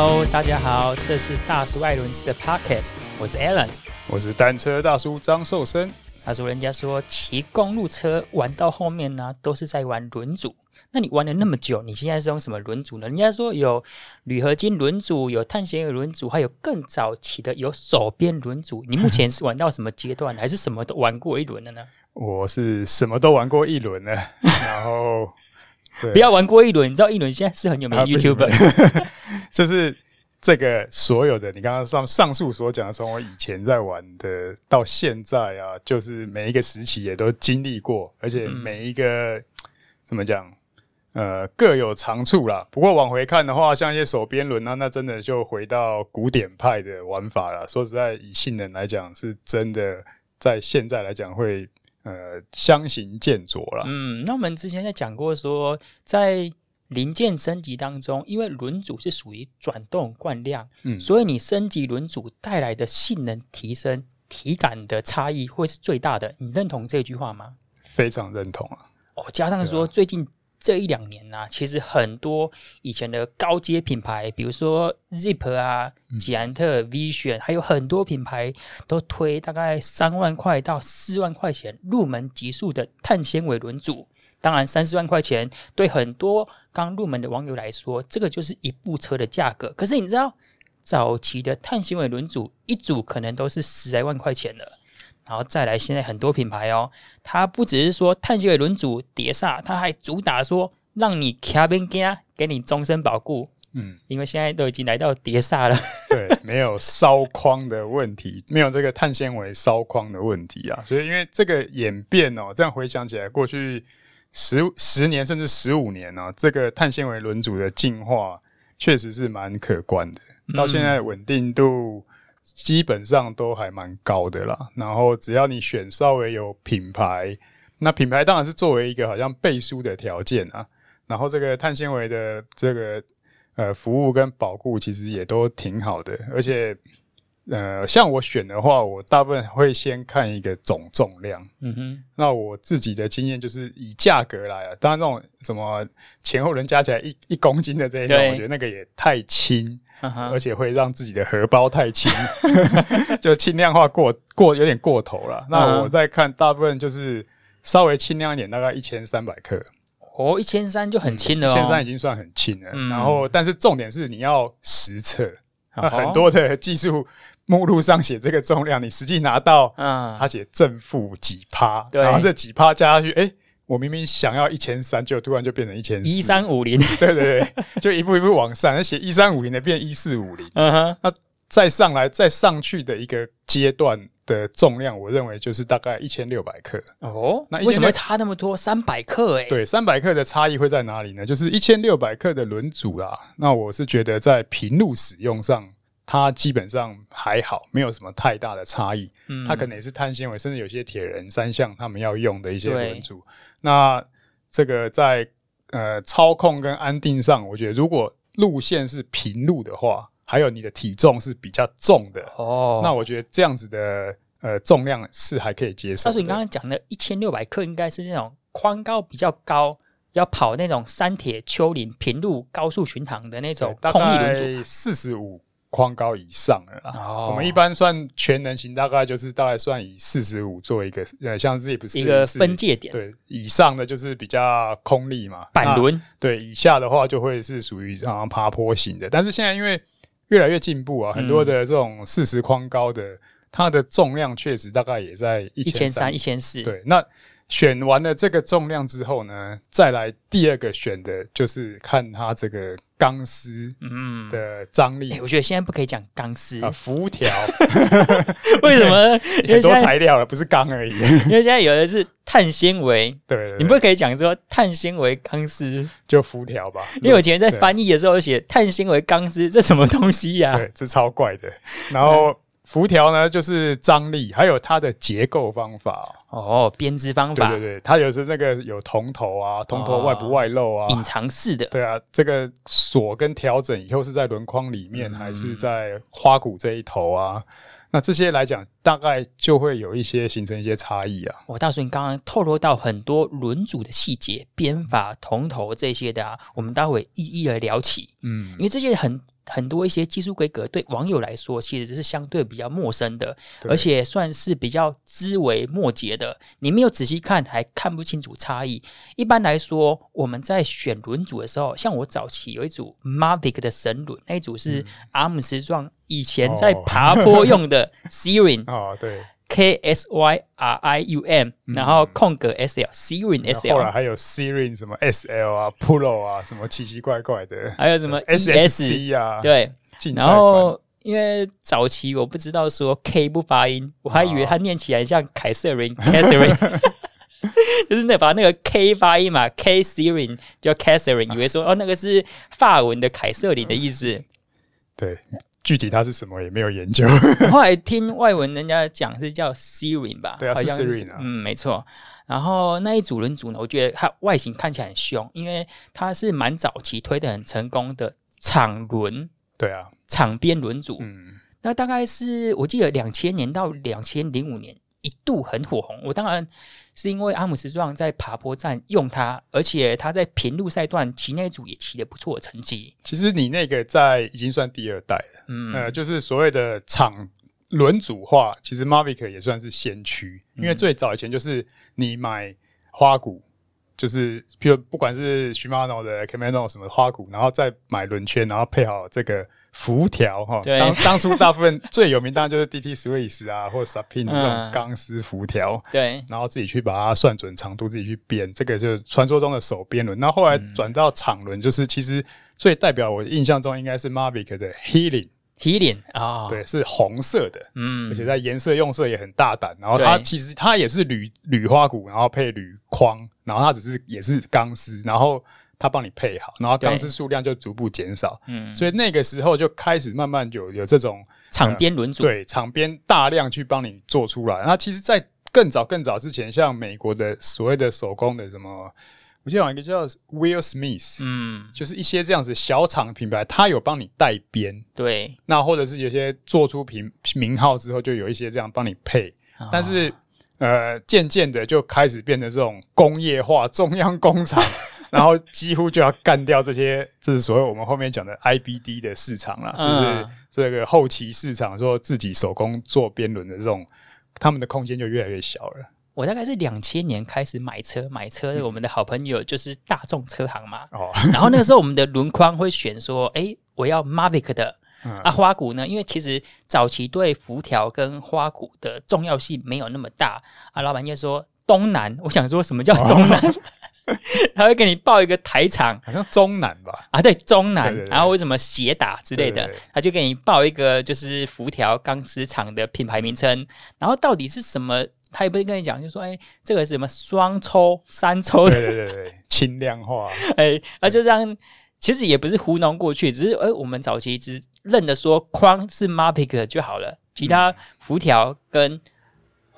Hello，大家好，这是大叔艾伦斯的 Podcast，我是 Alan，我是单车大叔张寿生。他说：“人家说骑公路车玩到后面呢，都是在玩轮组。那你玩了那么久，你现在是用什么轮组呢？人家说有铝合金轮组，有碳纤维轮组，还有更早期的有手边轮组。你目前是玩到什么阶段，还是什么都玩过一轮了呢？” 我是什么都玩过一轮了，然后不要玩过一轮，你知道一轮现在是很有名的 YouTuber，啊、就是。这个所有的你刚刚上上述所讲的，从我以前在玩的到现在啊，就是每一个时期也都经历过，而且每一个、嗯、怎么讲，呃，各有长处啦。不过往回看的话，像一些手边轮啊，那真的就回到古典派的玩法了。说实在，以性能来讲，是真的在现在来讲会呃相形见拙了。嗯，那我们之前在讲过说在。零件升级当中，因为轮组是属于转动惯量，嗯，所以你升级轮组带来的性能提升、体感的差异会是最大的。你认同这句话吗？非常认同啊！哦，加上说最近这一两年呢、啊，其实很多以前的高阶品牌，比如说 Zip 啊、捷安特、Vision，还有很多品牌都推大概三万块到四万块钱入门级数的碳纤维轮组。当然，三四万块钱对很多刚入门的网友来说，这个就是一部车的价格。可是你知道，早期的碳纤维轮组一组可能都是十来万块钱了。然后再来，现在很多品牌哦，它不只是说碳纤维轮组碟刹，它还主打说让你卡边加给你终身保固。嗯，因为现在都已经来到碟刹了，对，没有烧框的问题，没有这个碳纤维烧框的问题啊。所以，因为这个演变哦，这样回想起来，过去。十十年甚至十五年呢、啊，这个碳纤维轮组的进化确实是蛮可观的。到现在稳定度基本上都还蛮高的啦。然后只要你选稍微有品牌，那品牌当然是作为一个好像背书的条件啊。然后这个碳纤维的这个呃服务跟保护其实也都挺好的，而且。呃，像我选的话，我大部分会先看一个总重量。嗯哼，那我自己的经验就是以价格来啊，当然那种什么前后轮加起来一一公斤的这一种，我觉得那个也太轻，而且会让自己的荷包太轻，就轻量化过过有点过头了。那我在看大部分就是稍微轻量一点，大概一千三百克。哦，一千三就很轻了，哦，一千三已经算很轻了。然后，但是重点是你要实测，那很多的技术。目录上写这个重量，你实际拿到，嗯，它写正负几趴，对，然后这几趴加下去，哎、欸，我明明想要一千三，就突然就变成一千四，一三五零，对对对，就一步一步往上，而写一三五零的变一四五零，嗯哼，那再上来再上去的一个阶段的重量，我认为就是大概一千六百克。哦，那为什么会差那么多？三百克、欸？哎，对，三百克的差异会在哪里呢？就是一千六百克的轮组啦。那我是觉得在平路使用上。它基本上还好，没有什么太大的差异。嗯，它可能也是碳纤维，甚至有些铁人三项他们要用的一些轮组。那这个在呃操控跟安定上，我觉得如果路线是平路的话，还有你的体重是比较重的哦，那我觉得这样子的呃重量是还可以接受。但是你刚刚讲的一千六百克，应该是那种宽高比较高，要跑那种山铁、丘陵、平路、高速巡航的那种空力轮组，四十五。宽高以上的啦，oh. 我们一般算全能型，大概就是大概算以四十五做一个呃，像这也不是一个分界点。对，以上的就是比较空力嘛，板轮。对，以下的话就会是属于像爬坡型的。但是现在因为越来越进步啊，很多的这种四十框高的，嗯、它的重量确实大概也在一千三、一千四。对，那。选完了这个重量之后呢，再来第二个选的就是看它这个钢丝嗯的张力、嗯欸。我觉得现在不可以讲钢丝啊，辐条。为什么？很多材料了，不是钢而已。因为现在有的是碳纤维，对，你不可以讲说碳纤维钢丝，就辐条吧。因为我以前在翻译的时候写碳纤维钢丝，这什么东西呀、啊？对，这超怪的。然后。辐条呢，就是张力，还有它的结构方法哦，编织方法。对对对，它有时那个有铜头啊，铜头外不外露啊，隐藏式的。对啊，这个锁跟调整以后是在轮框里面，还是在花鼓这一头啊？那这些来讲，大概就会有一些形成一些差异啊。我大叔，你刚刚透露到很多轮组的细节、编法、铜头这些的啊，我们待会一一来聊起。嗯，因为这些很。很多一些技术规格对网友来说，其实是相对比较陌生的，而且算是比较枝微末节的。你没有仔细看，还看不清楚差异。一般来说，我们在选轮组的时候，像我早期有一组 Mavic 的神轮，那一组是阿姆斯壮以前在爬坡用的 SIRIN 哦，对。K S Y R I U M，然后空格 S L，Syrian S L，后来还有 Syrian 什么 S L 啊，Pro 啊，什么奇奇怪怪的，还有什么 S S C 啊，对，然后因为早期我不知道说 K 不发音，我还以为它念起来像凯瑟琳，Catherine，就是那把那个 K 发音嘛，K Syrian 叫 Catherine，以为说哦那个是法文的凯瑟琳的意思，对。具体它是什么也没有研究。后来听外文人家讲是叫 Syrian 吧？对啊，好像是 Syrian 啊。嗯，没错。然后那一组轮组呢，我觉得它外形看起来很凶，因为它是蛮早期推的很成功的场轮。对啊，场边轮组。嗯，那大概是我记得两千年到两千零五年一度很火红。我当然。是因为阿姆斯壮在爬坡站用它，而且他在平路赛段骑那组也骑得不错的成绩。其实你那个在已经算第二代了，嗯，呃，就是所谓的场轮组化，其实 Mavic 也算是先驱，因为最早以前就是你买花鼓，就是比如不管是 Shimano 的 Camano 什么花鼓，然后再买轮圈，然后配好这个。辐条哈，当当初大部分最有名当然就是 DT Swiss 啊，或者 Sapin 这种钢丝辐条，对，然后自己去把它算准长度，自己去编，这个就是传说中的手编轮。那后，后来转到场轮，就是其实最代表我印象中应该是 Mavic 的 Healing，Healing 啊，对，是红色的，嗯，而且在颜色用色也很大胆。然后它其实它也是铝铝花鼓，然后配铝框，然后它只是也是钢丝，然后。他帮你配好，然后钢丝数量就逐步减少，嗯，所以那个时候就开始慢慢有有这种场边轮组，对，场边大量去帮你做出来。然后其实，在更早更早之前，像美国的所谓的手工的什么，我记得有一个叫 Will Smith，嗯，就是一些这样子小厂品牌，他有帮你带编，对，那或者是有些做出品名号之后，就有一些这样帮你配，哦、但是呃，渐渐的就开始变得这种工业化中央工厂。然后几乎就要干掉这些，这是所谓我们后面讲的 IBD 的市场了，就是这个后期市场，说自己手工做边轮的这种，他们的空间就越来越小了。我大概是两千年开始买车，买车我们的好朋友就是大众车行嘛。哦，然后那个时候我们的轮框会选说，哎，我要 Mavic 的。啊，花鼓呢？因为其实早期对辐条跟花鼓的重要性没有那么大啊。老板就说东南，我想说什么叫东南？哦 他会给你报一个台厂，好像中南吧？啊，对，中南。对对对，然后为什么斜打之类的？他就给你报一个就是辐条钢丝厂的品牌名称。然后到底是什么？他也不会跟你讲，就说哎，这个是什么双抽、三抽？对对对对，轻量化。哎，那，就这样，其实也不是糊弄过去，只是哎，我们早期只认得说框是 Mapic 就好了，其他辐条跟。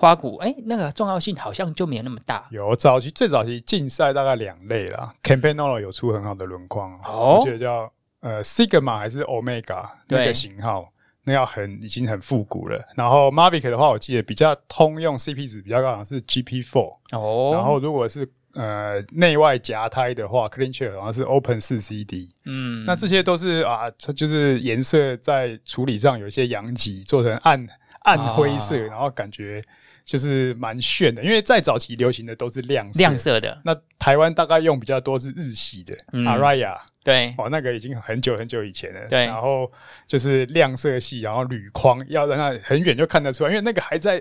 花鼓，哎、欸，那个重要性好像就没有那么大。有早期最早期竞赛大概两类啦，Campagnolo 有出很好的轮框，哦，我觉得叫呃 Sigma 还是 Omega 那个型号，那要很已经很复古了。然后 Mavic 的话，我记得比较通用 CP 值比较高的是 GP Four 哦。然后如果是呃内外夹胎的话，Clean 好像是 Open 四 CD。嗯，那这些都是啊，就是颜色在处理上有一些阳极，做成暗暗灰色，哦、然后感觉。就是蛮炫的，因为在早期流行的都是亮色亮色的。那台湾大概用比较多是日系的，嗯，Araya，对，哦，那个已经很久很久以前了。对，然后就是亮色系，然后铝框要让它很远就看得出来，因为那个还在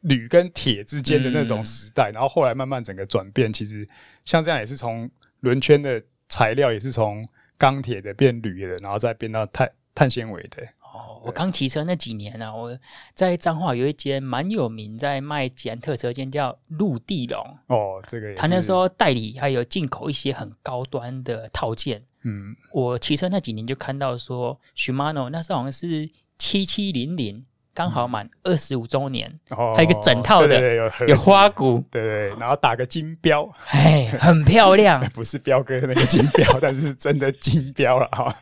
铝跟铁之间的那种时代。嗯、然后后来慢慢整个转变，其实像这样也是从轮圈的材料也是从钢铁的变铝的，然后再变到碳碳纤维的。哦，我刚骑车那几年呢、啊，我在彰化有一间蛮有名，在卖捷安特车间叫陆地龙。哦，这个也是。他那时候代理还有进口一些很高端的套件。嗯，我骑车那几年就看到说，Shimano 那时候好像是七七零零。刚好满二十五周年，还有一个整套的，对对对，有有花鼓，对对，然后打个金标，哎，很漂亮，不是彪哥那个金标，但是真的金标了哈。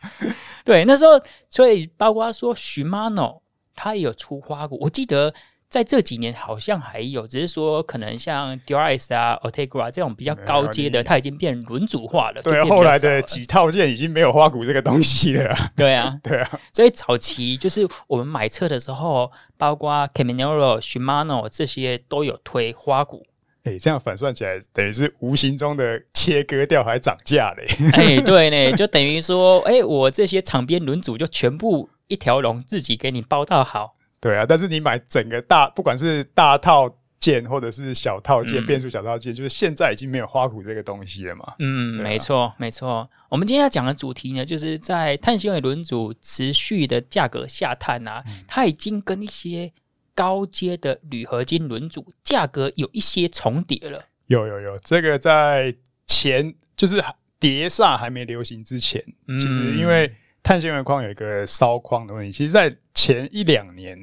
对，那时候所以包括说 Shimano 他也有出花鼓，我记得在这几年好像还有，只是说可能像 DRS 啊、Ultegra 这种比较高阶的，它已经变轮组化了。对，后来的几套件已经没有花鼓这个东西了。对啊，对啊。所以早期就是我们买车的时候，包括 Caminero、Shimano 这些都有推花鼓。哎、欸，这样反算起来，等于是无形中的切割掉，还涨价嘞。哎、欸，对呢，就等于说，哎、欸，我这些场边轮组就全部一条龙自己给你包到好。对啊，但是你买整个大，不管是大套件或者是小套件，嗯、变速小套件，就是现在已经没有花鼓这个东西了嘛。嗯，啊、没错，没错。我们今天要讲的主题呢，就是在碳纤维轮组持续的价格下探啊，嗯、它已经跟一些高阶的铝合金轮组价格有一些重叠了。有有有，这个在前就是碟刹还没流行之前，嗯、其实因为。碳纤维框有一个烧框的问题，其实，在前一两年，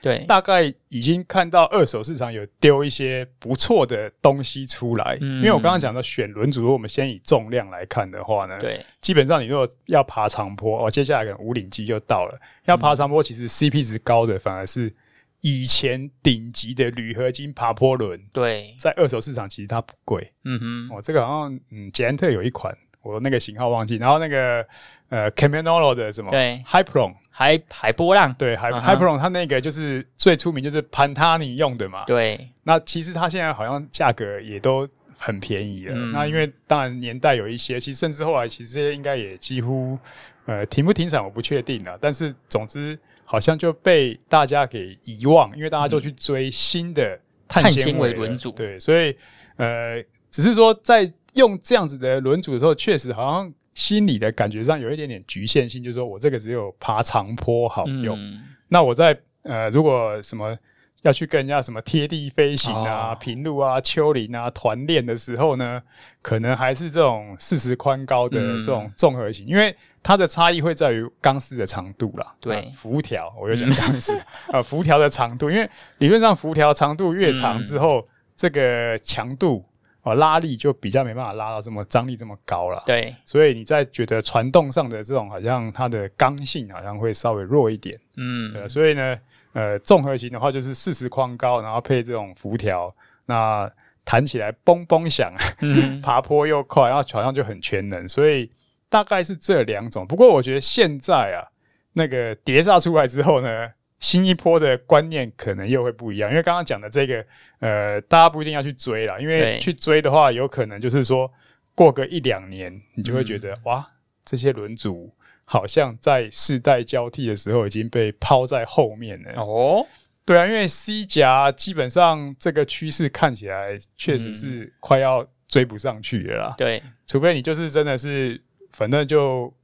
对，大概已经看到二手市场有丢一些不错的东西出来。嗯，因为我刚刚讲到选轮组，如果我们先以重量来看的话呢，对，基本上你如果要爬长坡，哦，接下来可能五岭机就到了。要爬长坡，其实 CP 值高的反而是以前顶级的铝合金爬坡轮。对，在二手市场其实它不贵。嗯哼，哦，这个好像嗯，捷安特有一款。我那个型号忘记，然后那个呃，Caminolo 的什么？对，Hyperon 海海波浪，对，海 Hyperon 它那个就是最出名，就是 Pantani 用的嘛。对，那其实它现在好像价格也都很便宜了。嗯、那因为当然年代有一些，其实甚至后来其实这些应该也几乎呃停不停产我不确定了。但是总之好像就被大家给遗忘，因为大家就去追新的碳纤维轮组。对，所以呃，只是说在。用这样子的轮组的时候，确实好像心理的感觉上有一点点局限性，就是说我这个只有爬长坡好用。嗯、那我在呃，如果什么要去跟人家什么贴地飞行啊、平路啊、丘陵啊、团练的时候呢，可能还是这种四十宽高的这种综合型，嗯、因为它的差异会在于钢丝的长度啦。对，辐条，我又讲钢丝 啊，辐条的长度，因为理论上辐条长度越长之后，嗯、这个强度。哦，拉力就比较没办法拉到这么张力这么高了。对，所以你在觉得传动上的这种好像它的刚性好像会稍微弱一点。嗯，呃，所以呢，呃，综合型的话就是四十框高，然后配这种辐条，那弹起来嘣嘣响，嗯、爬坡又快，然后好像就很全能。所以大概是这两种。不过我觉得现在啊，那个碟刹出来之后呢。新一波的观念可能又会不一样，因为刚刚讲的这个，呃，大家不一定要去追啦，因为去追的话，有可能就是说过个一两年，你就会觉得、嗯、哇，这些轮组好像在世代交替的时候已经被抛在后面了。哦，对啊，因为 C 夹基本上这个趋势看起来确实是快要追不上去了啦。对，除非你就是真的是，反正就。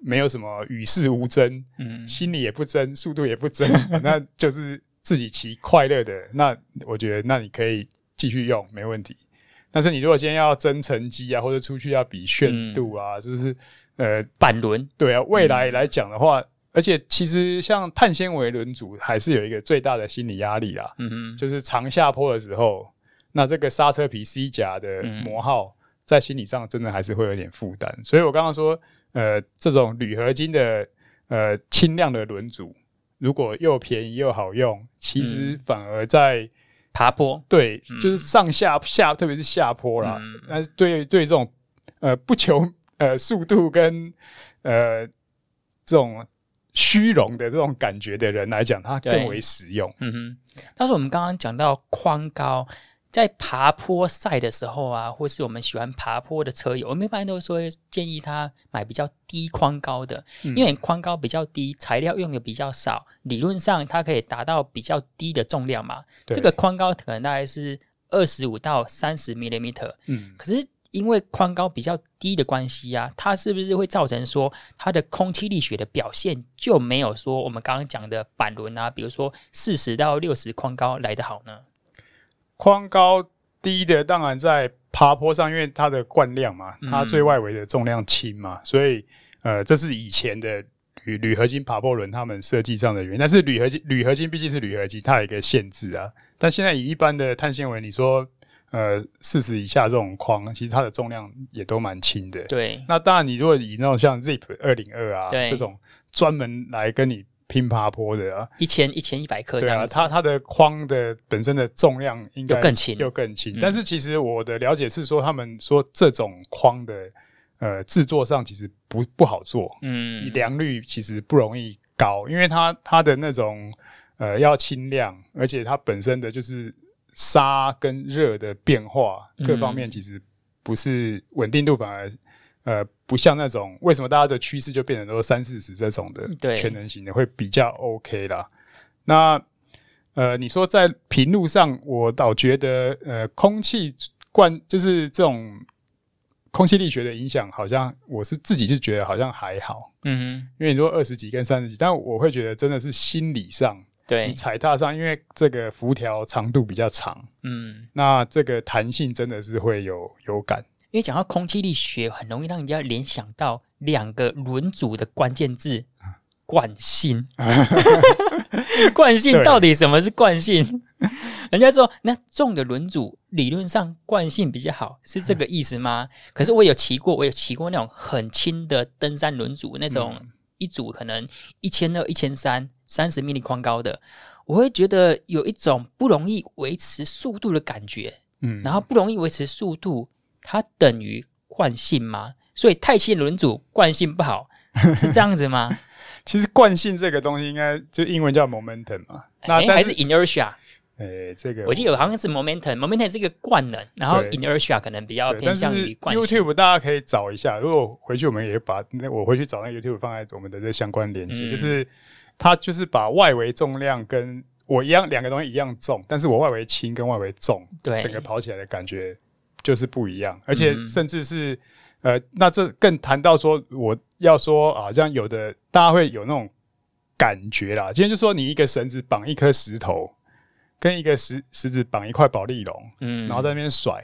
没有什么与世无争，嗯，心里也不争，速度也不争，那就是自己骑快乐的。那我觉得，那你可以继续用，没问题。但是你如果今天要争成绩啊，或者出去要比炫度啊，嗯、就是呃板轮，对啊，未来来讲的话，嗯、而且其实像碳纤维轮组还是有一个最大的心理压力啦，嗯哼，就是长下坡的时候，那这个刹车皮 C 夹的磨耗，在心理上真的还是会有点负担。所以我刚刚说。呃，这种铝合金的呃轻量的轮组，如果又便宜又好用，其实反而在爬坡，对，就是上下下，特别是下坡啦。但是对对这种呃不求呃速度跟呃这种虚荣的这种感觉的人来讲，它更为实用。嗯哼，但是我们刚刚讲到宽高。在爬坡赛的时候啊，或是我们喜欢爬坡的车友，我们一般都说建议他买比较低宽高的，嗯、因为宽高比较低，材料用的比较少，理论上它可以达到比较低的重量嘛。对这个宽高可能大概是二十五到三十 millimeter。嗯，可是因为宽高比较低的关系啊，它是不是会造成说它的空气力学的表现就没有说我们刚刚讲的板轮啊，比如说四十到六十宽高来的好呢？宽高低的当然在爬坡上，因为它的惯量嘛，它最外围的重量轻嘛，嗯、所以呃，这是以前的铝铝合金爬坡轮他们设计上的原因。但是铝合金铝合金毕竟是铝合金，它有一个限制啊。但现在以一般的碳纤维，你说呃四十以下这种框，其实它的重量也都蛮轻的。对。那当然，你如果以那种像 Zip 二零二啊对这种专门来跟你拼爬坡的啊，一千一千一百克这样子。对啊，它它的框的本身的重量应该更轻，又更轻。但是其实我的了解是说，他们说这种框的呃制作上其实不不好做，嗯，良率其实不容易高，因为它它的那种呃要轻量，而且它本身的就是沙跟热的变化各方面其实不是稳定度反而。呃，不像那种为什么大家的趋势就变成都三四十这种的全能型的会比较 OK 啦。那呃，你说在平路上，我倒觉得呃，空气惯就是这种空气力学的影响，好像我是自己就觉得好像还好。嗯哼，因为你说二十几跟三十几，但我会觉得真的是心理上，对你踩踏上，因为这个辐条长度比较长，嗯，那这个弹性真的是会有有感。因为讲到空气力学，很容易让人家联想到两个轮组的关键字——惯性。惯性到底什么是惯性？人家说那重的轮组理论上惯性比较好，是这个意思吗？可是我有骑过，我有骑过那种很轻的登山轮组，那种一组可能一千二、一千三、三十米米宽高的，我会觉得有一种不容易维持速度的感觉。嗯，然后不容易维持速度。它等于惯性吗？所以太轻轮组惯性不好，是这样子吗？其实惯性这个东西应该就英文叫 momentum 嘛，那还是 inertia？诶，这个我记得好像是 momentum，momentum 是一个惯能，然后 inertia 可能比较偏向于惯性。YouTube 大家可以找一下，如果回去我们也把那我回去找那 YouTube 放在我们的这相关连接，就是它就是把外围重量跟我一样，两个东西一样重，但是我外围轻跟外围重，对，整个跑起来的感觉。就是不一样，而且甚至是，嗯、呃，那这更谈到说，我要说啊，像有的大家会有那种感觉啦。今天就说你一个绳子绑一颗石头，跟一个石石子绑一块保丽龙，嗯，然后在那边甩，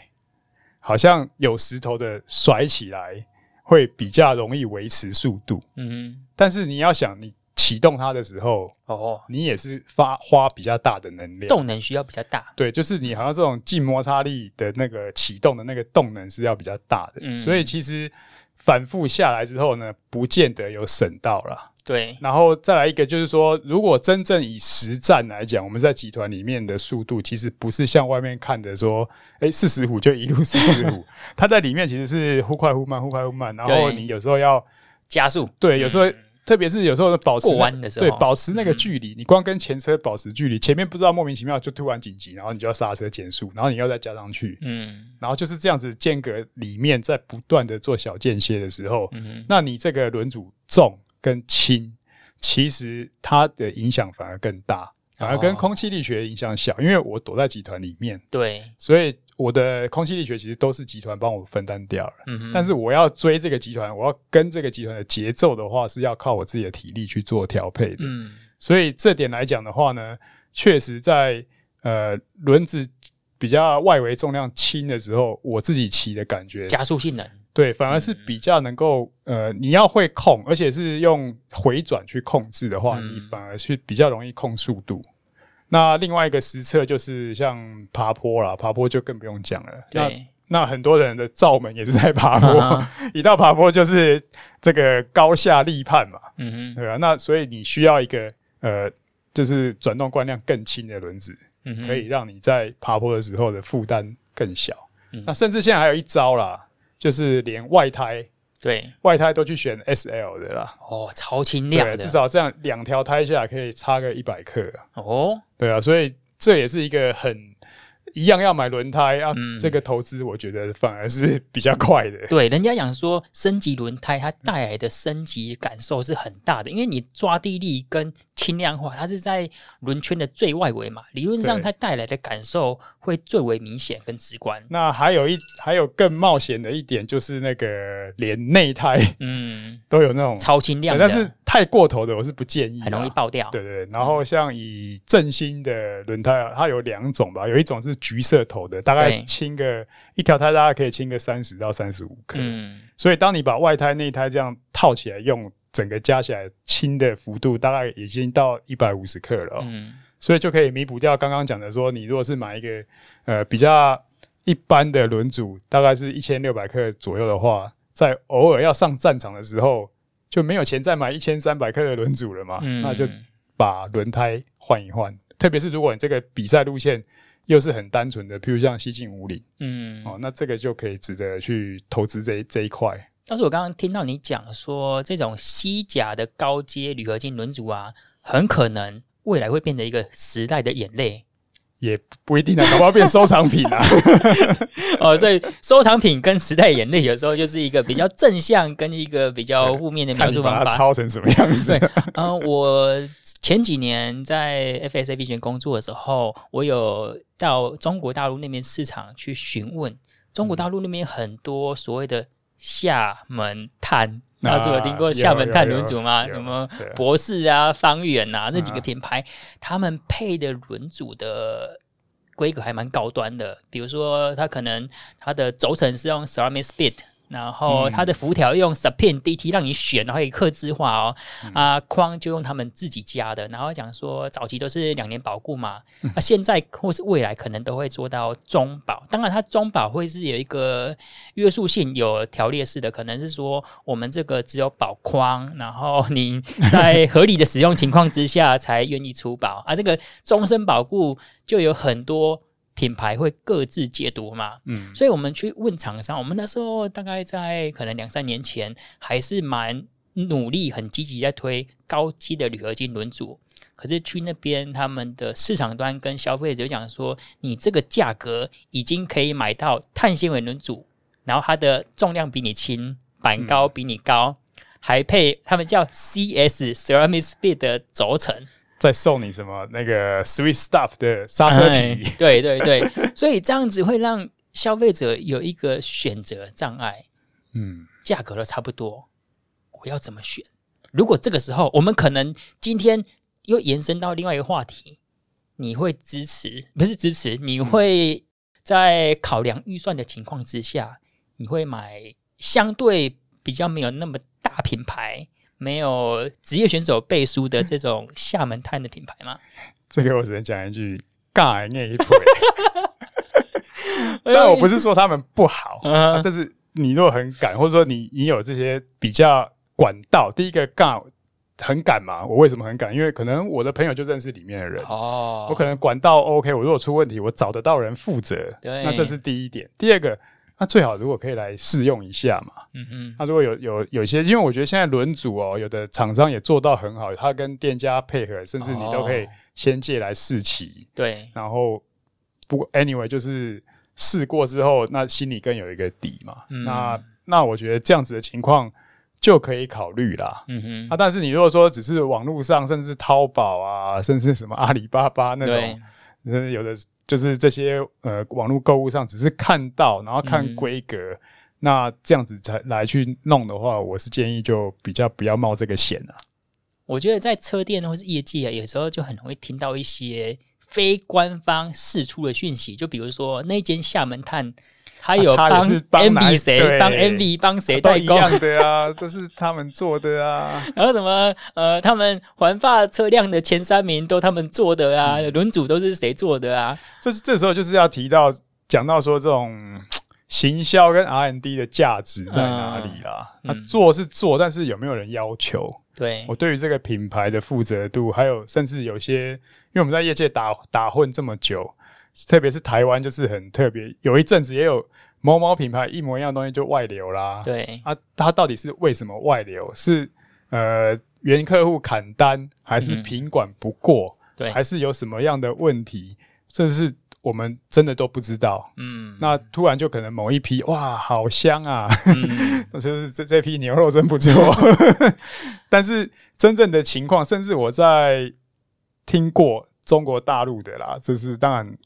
好像有石头的甩起来会比较容易维持速度，嗯，但是你要想你。启动它的时候，哦，你也是发花比较大的能量，动能需要比较大。对，就是你好像这种静摩擦力的那个启动的那个动能是要比较大的，嗯，所以其实反复下来之后呢，不见得有省到了。对，然后再来一个就是说，如果真正以实战来讲，我们在集团里面的速度其实不是像外面看的说，哎，四十五就一路 四十五，它在里面其实是忽快忽慢，忽快忽慢，然后你有时候要加速，对，有时候。特别是有时候保持过弯的时候，对，保持那个距离，嗯、你光跟前车保持距离，前面不知道莫名其妙就突然紧急，然后你就要刹车减速，然后你要再加上去，嗯，然后就是这样子间隔里面在不断的做小间歇的时候，嗯，那你这个轮组重跟轻，其实它的影响反而更大，反而跟空气力学影响小，因为我躲在集团里面，对，所以。我的空气力学其实都是集团帮我分担掉了，嗯哼，但是我要追这个集团，我要跟这个集团的节奏的话，是要靠我自己的体力去做调配的。嗯，所以这点来讲的话呢，确实在呃轮子比较外围重量轻的时候，我自己骑的感觉加速性能对，反而是比较能够呃，你要会控，而且是用回转去控制的话，嗯，你反而是比较容易控速度。那另外一个实测就是像爬坡啦，爬坡就更不用讲了。对，那那很多人的罩门也是在爬坡，啊、一到爬坡就是这个高下立判嘛。嗯哼，对吧？那所以你需要一个呃，就是转动惯量更轻的轮子，嗯，可以让你在爬坡的时候的负担更小。嗯、那甚至现在还有一招啦，就是连外胎。对，外胎都去选 SL 的啦。哦，超轻量的，至少这样两条胎下来可以差个一百克啊。哦，对啊，所以这也是一个很。一样要买轮胎啊，嗯、这个投资我觉得反而是比较快的。对，人家讲说升级轮胎，它带来的升级感受是很大的，因为你抓地力跟轻量化，它是在轮圈的最外围嘛，理论上它带来的感受会最为明显跟直观。那还有一还有更冒险的一点就是那个连内胎，嗯，都有那种超轻量的，但是太过头的我是不建议，很容易爆掉。对，对对，然后像以正新的轮胎啊，它有两种吧，有一种是。橘色头的大概轻个一条胎，大概可以轻个三十到三十五克。嗯，所以当你把外胎内胎这样套起来用，整个加起来轻的幅度大概已经到一百五十克了。嗯，所以就可以弥补掉刚刚讲的说，你如果是买一个呃比较一般的轮组，大概是一千六百克左右的话，在偶尔要上战场的时候，就没有钱再买一千三百克的轮组了嘛。嗯，那就把轮胎换一换，特别是如果你这个比赛路线又是很单纯的，譬如像西进五岭，嗯，哦，那这个就可以值得去投资这一这一块。但是我刚刚听到你讲说，这种西甲的高阶铝合金轮组啊，很可能未来会变成一个时代的眼泪。也不一定啊，搞不好变收藏品啊。哦，所以收藏品跟时代眼泪有时候就是一个比较正向跟一个比较负面的描述方法。把它抄成什么样子？嗯、呃，我前几年在 FSA Vision 工作的时候，我有到中国大陆那边市场去询问，中国大陆那边很多所谓的厦门探。那是我听过厦门碳轮组吗？什么博士啊、方圆啊，那几个品牌，啊、他们配的轮组的规格还蛮高端的。比如说，它可能它的轴承是用 Ceramic Speed。然后它的辐条用 Sapien DT 让你选，然后可以客制化哦。嗯、啊，框就用他们自己家的。然后讲说早期都是两年保固嘛，嗯、啊，现在或是未来可能都会做到中保。当然，它中保会是有一个约束性、有条列式的，可能是说我们这个只有保框，然后你在合理的使用情况之下才愿意出保。啊，这个终身保固就有很多。品牌会各自解读嘛？嗯，所以我们去问厂商，我们那时候大概在可能两三年前，还是蛮努力、很积极在推高阶的铝合金轮组。可是去那边，他们的市场端跟消费者讲说，你这个价格已经可以买到碳纤维轮组，然后它的重量比你轻，板高比你高，嗯、还配他们叫 CS Ceramic Speed 的轴承。再送你什么那个 Sweet Stuff 的刹车皮？哎，对对对，所以这样子会让消费者有一个选择障碍。嗯，价格都差不多，我要怎么选？如果这个时候我们可能今天又延伸到另外一个话题，你会支持？不是支持？你会在考量预算的情况之下，你会买相对比较没有那么大品牌？没有职业选手背书的这种厦门滩的品牌吗？这个我只能讲一句，尬那一腿。但我不是说他们不好，啊、但是你若很敢，或者说你你有这些比较管道，第一个尬很敢嘛。我为什么很敢？因为可能我的朋友就认识里面的人哦，我可能管道 OK，我如果出问题，我找得到人负责。对，那这是第一点。第二个。那最好如果可以来试用一下嘛，嗯嗯，那如果有有有些，因为我觉得现在轮组哦，有的厂商也做到很好，他跟店家配合，甚至你都可以先借来试骑，对，然后不过 anyway 就是试过之后，那心里更有一个底嘛，那那我觉得这样子的情况就可以考虑啦，嗯哼，啊，但是你如果说只是网络上，甚至淘宝啊，甚至什么阿里巴巴那种，有的。就是这些呃，网络购物上只是看到，然后看规格，嗯、那这样子才来去弄的话，我是建议就比较不要冒这个险啊。我觉得在车店或是业界啊，有时候就很容易听到一些非官方释出的讯息，就比如说那间厦门碳。他有帮 MV 谁帮 MV 帮谁代工？的啊，这是他们做的啊。然后什么呃，他们环发车辆的前三名都他们做的啊，轮、嗯、组都是谁做的啊？这是这时候就是要提到讲到说这种行销跟 R N D 的价值在哪里啦？那、嗯、做是做，但是有没有人要求？对我对于这个品牌的负责度，还有甚至有些，因为我们在业界打打混这么久。特别是台湾就是很特别，有一阵子也有某某品牌一模一样的东西就外流啦。对啊，它到底是为什么外流？是呃原客户砍单，还是品管不过？对、嗯，还是有什么样的问题？这是我们真的都不知道。嗯，那突然就可能某一批哇，好香啊！嗯，就是这这批牛肉真不错。但是真正的情况，甚至我在听过中国大陆的啦，这是当然。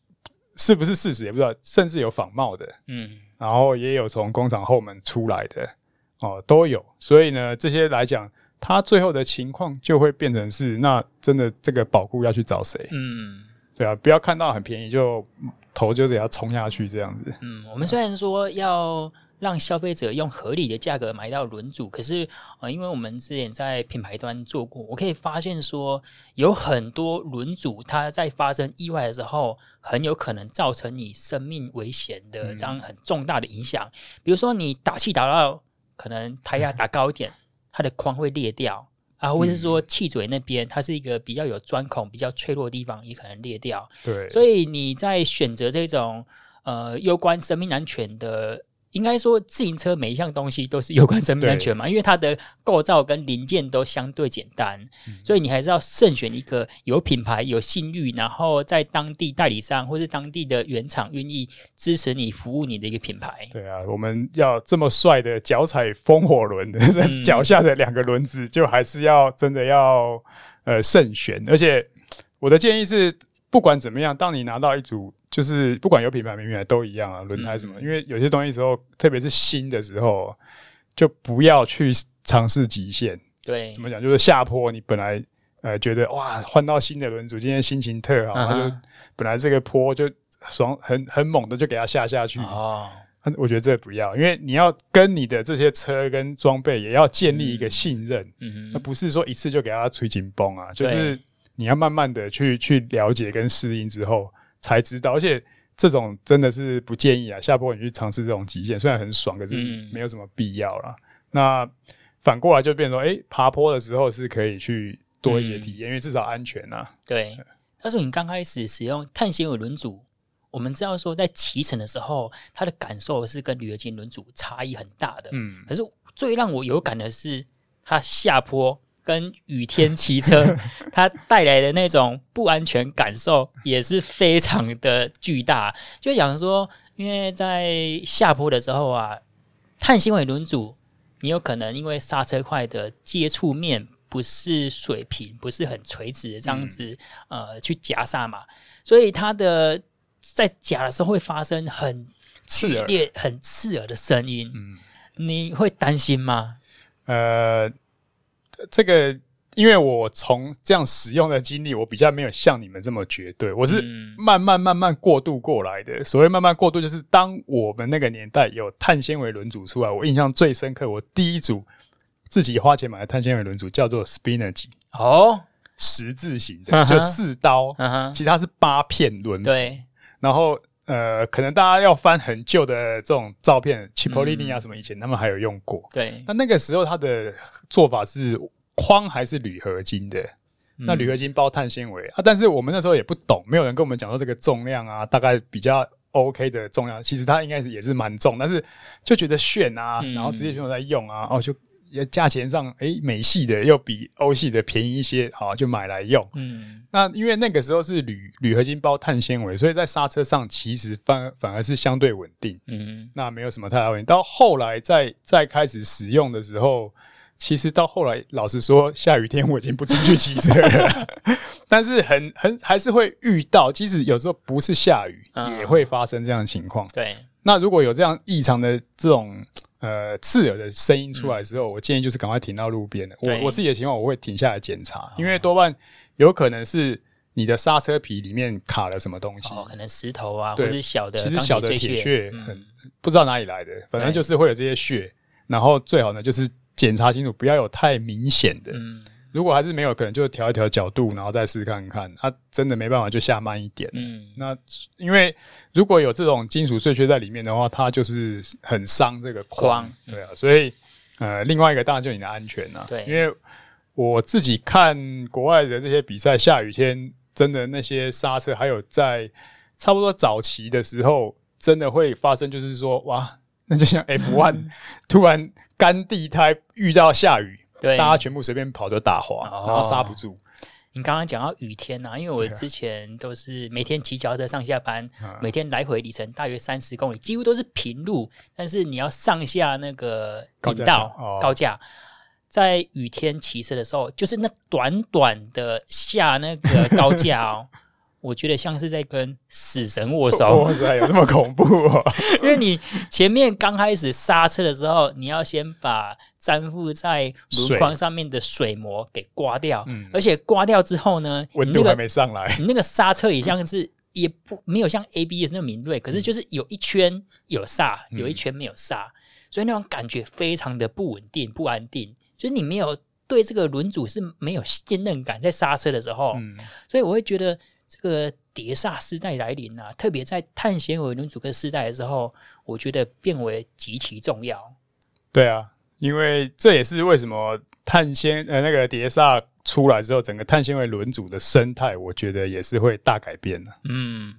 是不是事实也不知道，甚至有仿冒的，嗯，然后也有从工厂后门出来的，哦，都有。所以呢，这些来讲，它最后的情况就会变成是，那真的这个保固要去找谁？嗯，对啊，不要看到很便宜就头就得要冲下去这样子。嗯，我们虽然说要。让消费者用合理的价格买到轮组，可是呃，因为我们之前在品牌端做过，我可以发现说，有很多轮组它在发生意外的时候，很有可能造成你生命危险的这样很重大的影响。嗯、比如说你打气打到可能胎压打高一点，它的框会裂掉，啊，或者是说气嘴那边，它是一个比较有钻孔、比较脆弱的地方，也可能裂掉。对，所以你在选择这种呃攸关生命安全的。应该说，自行车每一项东西都是有关生命安全嘛，因为它的构造跟零件都相对简单，嗯、所以你还是要慎选一个有品牌、有信誉，然后在当地代理商或是当地的原厂愿意支持你、服务你的一个品牌。对啊，我们要这么帅的脚踩风火轮的 脚、嗯、下的两个轮子，就还是要真的要呃慎选。而且我的建议是，不管怎么样，当你拿到一组。就是不管有品牌没品牌都一样啊，轮胎什么，嗯、因为有些东西时候，特别是新的时候，就不要去尝试极限。对，怎么讲？就是下坡，你本来呃觉得哇，换到新的轮组，今天心情特好，他、嗯、就本来这个坡就爽，很很猛的就给它下下去。哦，我觉得这不要，因为你要跟你的这些车跟装备也要建立一个信任。嗯，那不是说一次就给它吹紧绷啊，就是你要慢慢的去去了解跟适应之后。才知道，而且这种真的是不建议啊！下坡你去尝试这种极限，虽然很爽，可是没有什么必要啦。嗯、那反过来就变成说，哎、欸，爬坡的时候是可以去多一些体验，嗯、因为至少安全呐、啊。对。但是你刚开始使用碳纤维轮组，我们知道说在骑乘的时候，它的感受是跟铝合金轮组差异很大的。嗯。可是最让我有感的是，它下坡。跟雨天骑车，它带来的那种不安全感受也是非常的巨大。就想说，因为在下坡的时候啊，碳纤维轮组，你有可能因为刹车块的接触面不是水平，不是很垂直的这样子，嗯、呃，去夹刹嘛，所以它的在夹的时候会发生很刺耳、很刺耳的声音。嗯，你会担心吗？呃。这个，因为我从这样使用的经历，我比较没有像你们这么绝对，我是慢慢慢慢过渡过来的。所谓慢慢过渡，就是当我们那个年代有碳纤维轮组出来，我印象最深刻，我第一组自己花钱买的碳纤维轮组叫做 Spinergy 哦，十字形的，就四刀，其他是八片轮，对，然后。呃，可能大家要翻很旧的这种照片，Cipollini 啊什么，以前他们还有用过。对，那那个时候他的做法是框还是铝合金的？嗯、那铝合金包碳纤维啊，但是我们那时候也不懂，没有人跟我们讲说这个重量啊，大概比较 OK 的重量，其实它应该是也是蛮重，但是就觉得炫啊，嗯、然后职业选手在用啊，哦就。也价钱上，哎、欸，美系的又比欧系的便宜一些，好，就买来用。嗯，那因为那个时候是铝铝合金包碳纤维，所以在刹车上其实反反而是相对稳定。嗯，那没有什么太大问题。到后来再再开始使用的时候，其实到后来，老实说，下雨天我已经不出去骑车了，但是很很还是会遇到，即使有时候不是下雨，嗯、也会发生这样的情况。对，那如果有这样异常的这种。呃，刺耳的声音出来之后，嗯、我建议就是赶快停到路边的。我我自己的情况，我会停下来检查，哦、因为多半有可能是你的刹车皮里面卡了什么东西，哦，可能石头啊，对或是小的，其实小的铁屑，很、嗯、不知道哪里来的，反正就是会有这些屑。然后最好呢，就是检查清楚，不要有太明显的。嗯如果还是没有，可能就调一调角度，然后再试看看。它、啊、真的没办法，就下慢一点。嗯，那因为如果有这种金属碎屑在里面的话，它就是很伤这个框。框对啊，所以呃，另外一个当然就是你的安全啦。对，因为我自己看国外的这些比赛，下雨天真的那些刹车，还有在差不多早期的时候，真的会发生，就是说哇，那就像 F1 突然干地胎遇到下雨。对，大家全部随便跑就打滑，哦、然后刹不住。你刚刚讲到雨天啊，因为我之前都是每天骑脚车上下班，啊、每天来回里程大约三十公里，几乎都是平路。但是你要上下那个频道高架，高架，在雨天骑车的时候，就是那短短的下那个高架哦。我觉得像是在跟死神握 手，哇塞，有那么恐怖啊？因为你前面刚开始刹车的时候，你要先把粘附在轮框上面的水膜给刮掉，嗯，而且刮掉之后呢，温度还没上来，你那个刹车也像是也不没有像 ABS 那么敏锐，可是就是有一圈有刹，有一圈没有刹，所以那种感觉非常的不稳定、不安定，就是你没有对这个轮组是没有信任感，在刹车的时候，所以我会觉得。这个碟刹时代来临啊，特别在碳纤维轮组的时代的时候，我觉得变为极其重要。对啊，因为这也是为什么碳纤呃那个碟刹出来之后，整个碳纤维轮组的生态，我觉得也是会大改变的。嗯。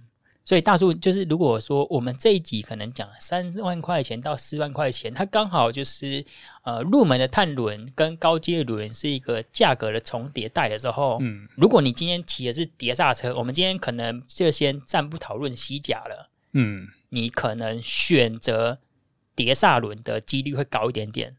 所以大叔就是，如果说我们这一集可能讲三万块钱到四万块钱，它刚好就是呃入门的碳轮跟高阶轮是一个价格的重叠带的时候，嗯，如果你今天骑的是碟刹车，我们今天可能就先暂不讨论西甲了，嗯，你可能选择碟刹轮的几率会高一点点，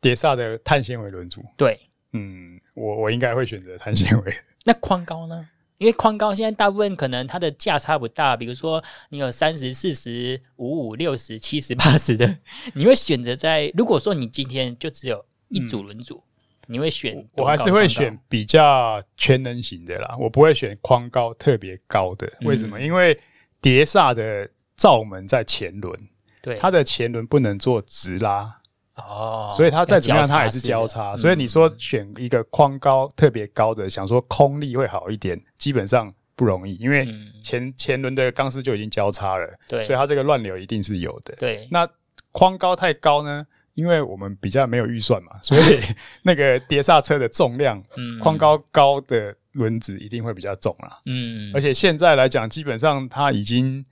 碟刹的碳纤维轮组，对，嗯，我我应该会选择碳纤维，那宽高呢？因为宽高现在大部分可能它的价差不大，比如说你有三十、四十、五五、六十、七十、八十的，你会选择在如果说你今天就只有一组轮组，嗯、你会选？我还是会选比较全能型的啦，我不会选框高特别高的。为什么？嗯、因为碟刹的罩门在前轮，对，它的前轮不能做直拉。哦，所以它再怎么样，它也是交叉。所以你说选一个框高特别高的，想说空力会好一点，基本上不容易，因为前前轮的钢丝就已经交叉了，对，所以它这个乱流一定是有的。对，那框高太高呢？因为我们比较没有预算嘛，所以 那个碟刹车的重量，框高高的轮子一定会比较重啦。嗯，而且现在来讲，基本上它已经。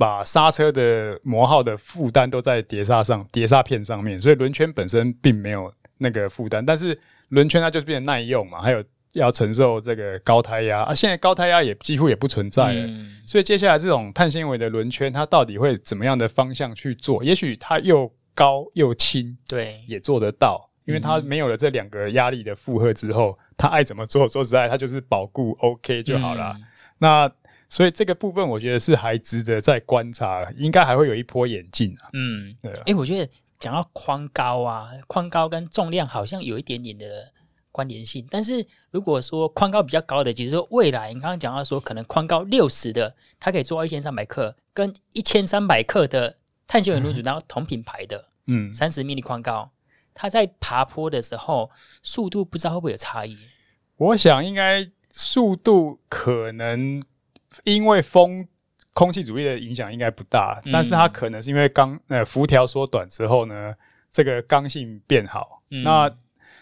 把刹车的磨耗的负担都在碟刹上、碟刹片上面，所以轮圈本身并没有那个负担，但是轮圈它就是变得耐用嘛，还有要承受这个高胎压啊。现在高胎压也几乎也不存在了，嗯、所以接下来这种碳纤维的轮圈，它到底会怎么样的方向去做？也许它又高又轻，对，也做得到，因为它没有了这两个压力的负荷之后，它爱怎么做，说实在，它就是保固 OK 就好了。嗯、那所以这个部分我觉得是还值得再观察，应该还会有一波演进啊。嗯，对。哎，我觉得讲到宽高啊，宽高跟重量好像有一点点的关联性。但是如果说宽高比较高的，其实说未来你刚刚讲到说，可能宽高六十的，它可以做到一千三百克，跟一千三百克的碳纤维轮组，然后同品牌的，嗯，三十毫米宽高，它在爬坡的时候速度不知道会不会有差异？我想应该速度可能。因为风空气阻力的影响应该不大，嗯、但是它可能是因为钢呃辐条缩短之后呢，这个刚性变好。嗯、那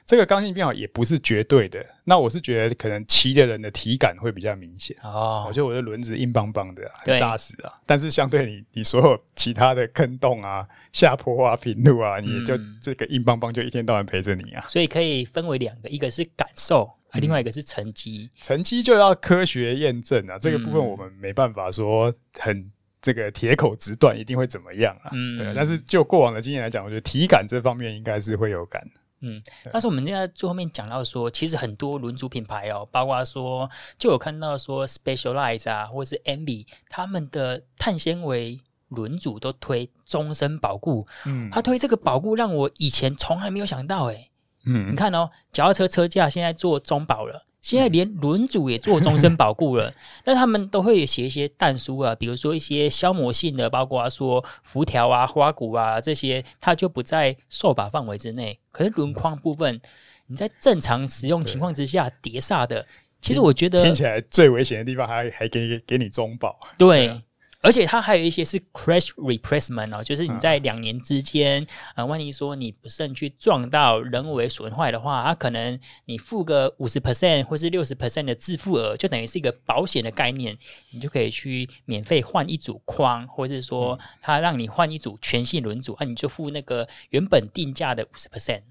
这个刚性变好也不是绝对的。那我是觉得可能骑的人的体感会比较明显。哦，我觉得我的轮子硬邦邦的，很扎实啊。但是相对你你所有其他的坑洞啊、下坡啊、平路啊，你就这个硬邦邦就一天到晚陪着你啊。所以可以分为两个，一个是感受。啊，另外一个是成绩，成绩就要科学验证啊。这个部分我们没办法说很这个铁口直断，一定会怎么样啊？嗯，对。但是就过往的经验来讲，我觉得体感这方面应该是会有感。嗯，但是我们现在最后面讲到说，其实很多轮组品牌哦，包括说就有看到说 Specialized 啊，或是 MB 他们的碳纤维轮组都推终身保固。嗯，他推这个保固让我以前从来没有想到诶、欸。嗯，你看哦，脚踏车车架现在做中保了，现在连轮组也做终身保固了。但他们都会写一些但书啊，比如说一些消磨性的，包括说辐条啊、花鼓啊这些，它就不在受保范围之内。可是轮框部分，你在正常使用情况之下碟刹的，其实我觉得听起来最危险的地方还还给给你中保，对。而且它还有一些是 crash replacement 哦，就是你在两年之间，啊、呃，万一说你不慎去撞到人为损坏的话，它可能你付个五十 percent 或是六十 percent 的自付额，就等于是一个保险的概念，你就可以去免费换一组框，或是说它让你换一组全新轮组，那、啊、你就付那个原本定价的五十 percent。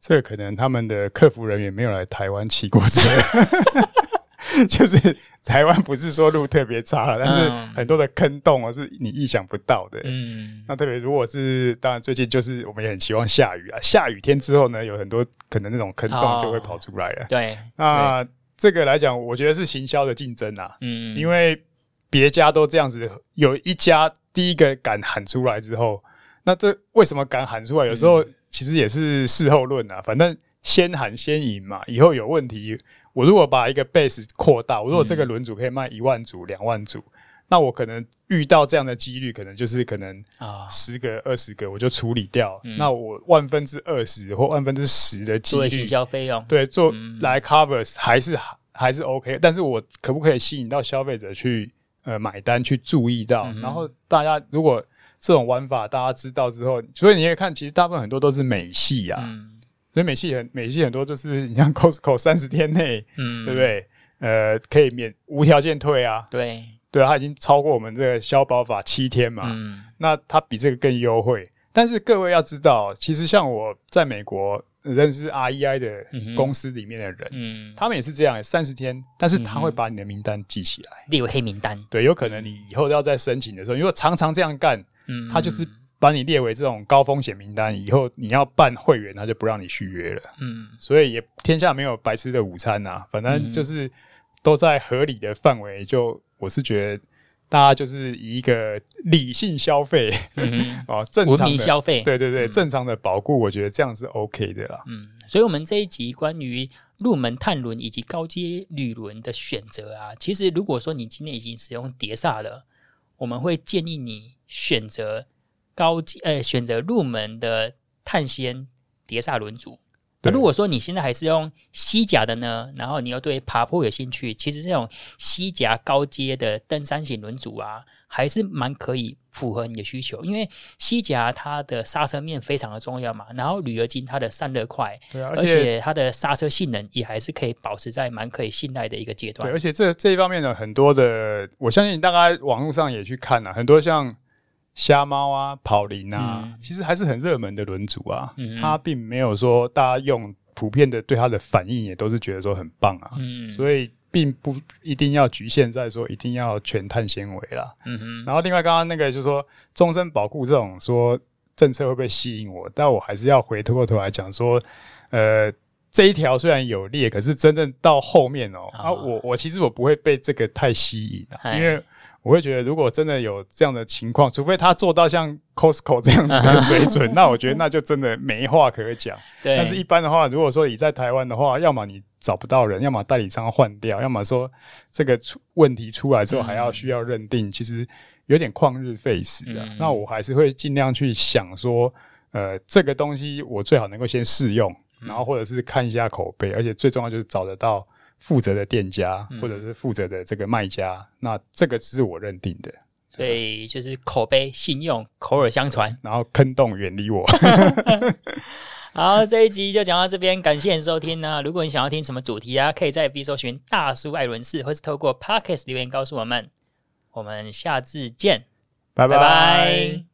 这个可能他们的客服人员没有来台湾骑过车。就是台湾不是说路特别差，但是很多的坑洞哦，是你意想不到的。嗯，那特别如果是当然最近就是我们也很期望下雨啊，下雨天之后呢，有很多可能那种坑洞就会跑出来了。哦、对，那这个来讲，我觉得是行销的竞争啊。嗯，因为别家都这样子，有一家第一个敢喊出来之后，那这为什么敢喊出来？有时候其实也是事后论啊，反正先喊先赢嘛，以后有问题。我如果把一个 base 扩大，我如果这个轮组可以卖一万组、两万组，那我可能遇到这样的几率，可能就是可能啊。十个、二十个我就处理掉。那我万分之二十或万分之十的几率，行销费用。对做来 covers 还是还是 OK。但是我可不可以吸引到消费者去呃买单、去注意到？然后大家如果这种玩法大家知道之后，所以你也看，其实大部分很多都是美系啊，嗯、所以美系很美系很多就是你像 Costco 三十天内，嗯，对不对？呃，可以免无条件退啊，对。对啊，它已经超过我们这个消保法七天嘛，嗯，那它比这个更优惠。但是各位要知道，其实像我在美国认识 REI 的公司里面的人，嗯，他们也是这样，三十天，但是他会把你的名单记起来，列为黑名单。对，有可能你以后要再申请的时候，如果常常这样干，嗯，他就是把你列为这种高风险名单，以后你要办会员，他就不让你续约了。嗯，所以也天下没有白吃的午餐呐，反正就是都在合理的范围，就我是觉得。大家就是以一个理性消费，嗯，哦，正常的消费，对对对，嗯、正常的保固，我觉得这样是 OK 的啦。嗯，所以，我们这一集关于入门碳轮以及高阶铝轮的选择啊，其实如果说你今天已经使用碟刹了，我们会建议你选择高阶，呃，选择入门的碳纤碟刹轮组。如果说你现在还是用西甲的呢，然后你又对爬坡有兴趣，其实这种西甲高阶的登山型轮组啊，还是蛮可以符合你的需求。因为西甲它的刹车面非常的重要嘛，然后铝合金它的散热快，对啊，而且它的刹车性能也还是可以保持在蛮可以信赖的一个阶段。对，而且这这一方面呢，很多的，我相信大家网络上也去看了，很多像。瞎猫啊，跑林啊，嗯、其实还是很热门的轮组啊。嗯、它并没有说大家用普遍的对它的反应也都是觉得说很棒啊。嗯、所以并不一定要局限在说一定要全碳纤维啦。嗯哼。然后另外刚刚那个就是说终身保固这种说政策会不会吸引我？但我还是要回过头来讲说，呃，这一条虽然有列，可是真正到后面哦、啊，我我其实我不会被这个太吸引因为。我会觉得，如果真的有这样的情况，除非他做到像 Costco 这样子的水准，那我觉得那就真的没话可讲。对。但是一般的话，如果说你在台湾的话，要么你找不到人，要么代理商换掉，要么说这个出问题出来之后还要需要认定，其实有点旷日费时的。那我还是会尽量去想说，呃，这个东西我最好能够先试用，然后或者是看一下口碑，而且最重要就是找得到。负责的店家，或者是负责的这个卖家，嗯、那这个是我认定的。所以就是口碑、信用、口耳相传，然后坑洞远离我。好，这一集就讲到这边，感谢你收听呢。如果你想要听什么主题啊，可以在 FB 搜寻大叔艾伦士，或是透过 Podcast 留言告诉我们。我们下次见，拜拜。拜拜。